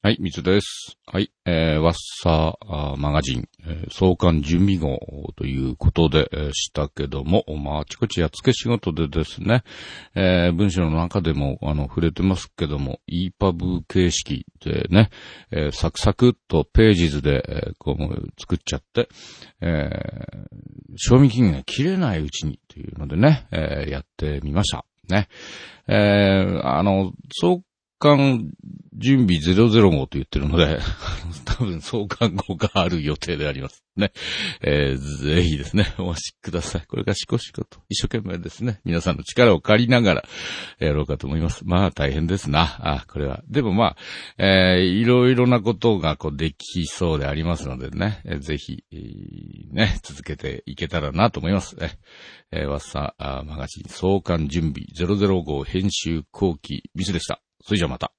はい、みつです。はい、えー、ワッサーマガジン、えー、創刊準備号ということで、したけども、まあ、あちこちやっつけ仕事でですね、えー、文章の中でも、あの、触れてますけども、EPUB 形式でね、えー、サクサクっとページズで、えー、こう、作っちゃって、えー、賞味期限が切れないうちにというのでね、えー、やってみました。ね。えー、あの、そう刊準備005と言ってるので、多分創刊号がある予定でありますね。えー、ぜひですね、お待ちください。これがしこしこと一生懸命ですね、皆さんの力を借りながらやろうかと思います。まあ大変ですな。あ、これは。でもまあ、えー、いろいろなことがこうできそうでありますのでね、えー、ぜひ、えー、ね、続けていけたらなと思います。ねえー、わっさマガジン創刊準備005編集後期ミスでした。それじゃまた。